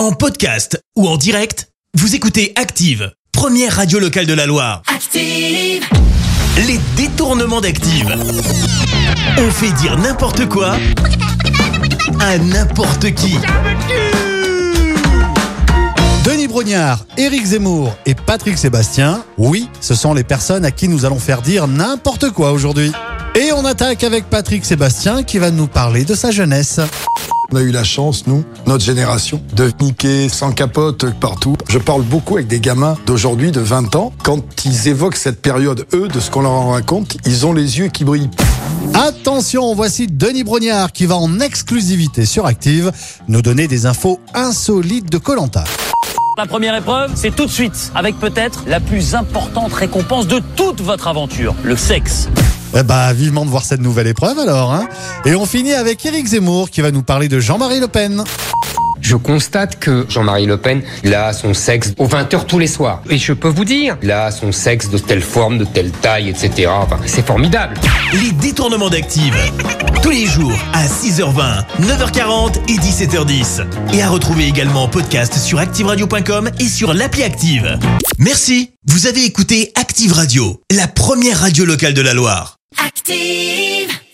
En podcast ou en direct, vous écoutez Active, première radio locale de la Loire. Active. Les détournements d'Active. On fait dire n'importe quoi à n'importe qui. Denis Brognard, Éric Zemmour et Patrick Sébastien, oui, ce sont les personnes à qui nous allons faire dire n'importe quoi aujourd'hui. Et on attaque avec Patrick Sébastien qui va nous parler de sa jeunesse. On a eu la chance, nous, notre génération, de niquer sans capote partout. Je parle beaucoup avec des gamins d'aujourd'hui, de 20 ans. Quand ils évoquent cette période, eux, de ce qu'on leur en raconte, ils ont les yeux qui brillent. Attention, voici Denis Brognard qui va en exclusivité sur Active nous donner des infos insolites de Colanta. La première épreuve, c'est tout de suite, avec peut-être la plus importante récompense de toute votre aventure, le sexe. Eh bah, vivement de voir cette nouvelle épreuve alors. Hein Et on finit avec Éric Zemmour qui va nous parler de Jean-Marie Le Pen. Je constate que Jean-Marie Le Pen, il a son sexe aux 20h tous les soirs. Et je peux vous dire, il a son sexe de telle forme, de telle taille, etc. Enfin, c'est formidable. Les détournements d'Active. Tous les jours à 6h20, 9h40 et 17h10. Et à retrouver également en podcast sur ActiveRadio.com et sur l'appli Active. Merci. Vous avez écouté Active Radio, la première radio locale de la Loire. Active.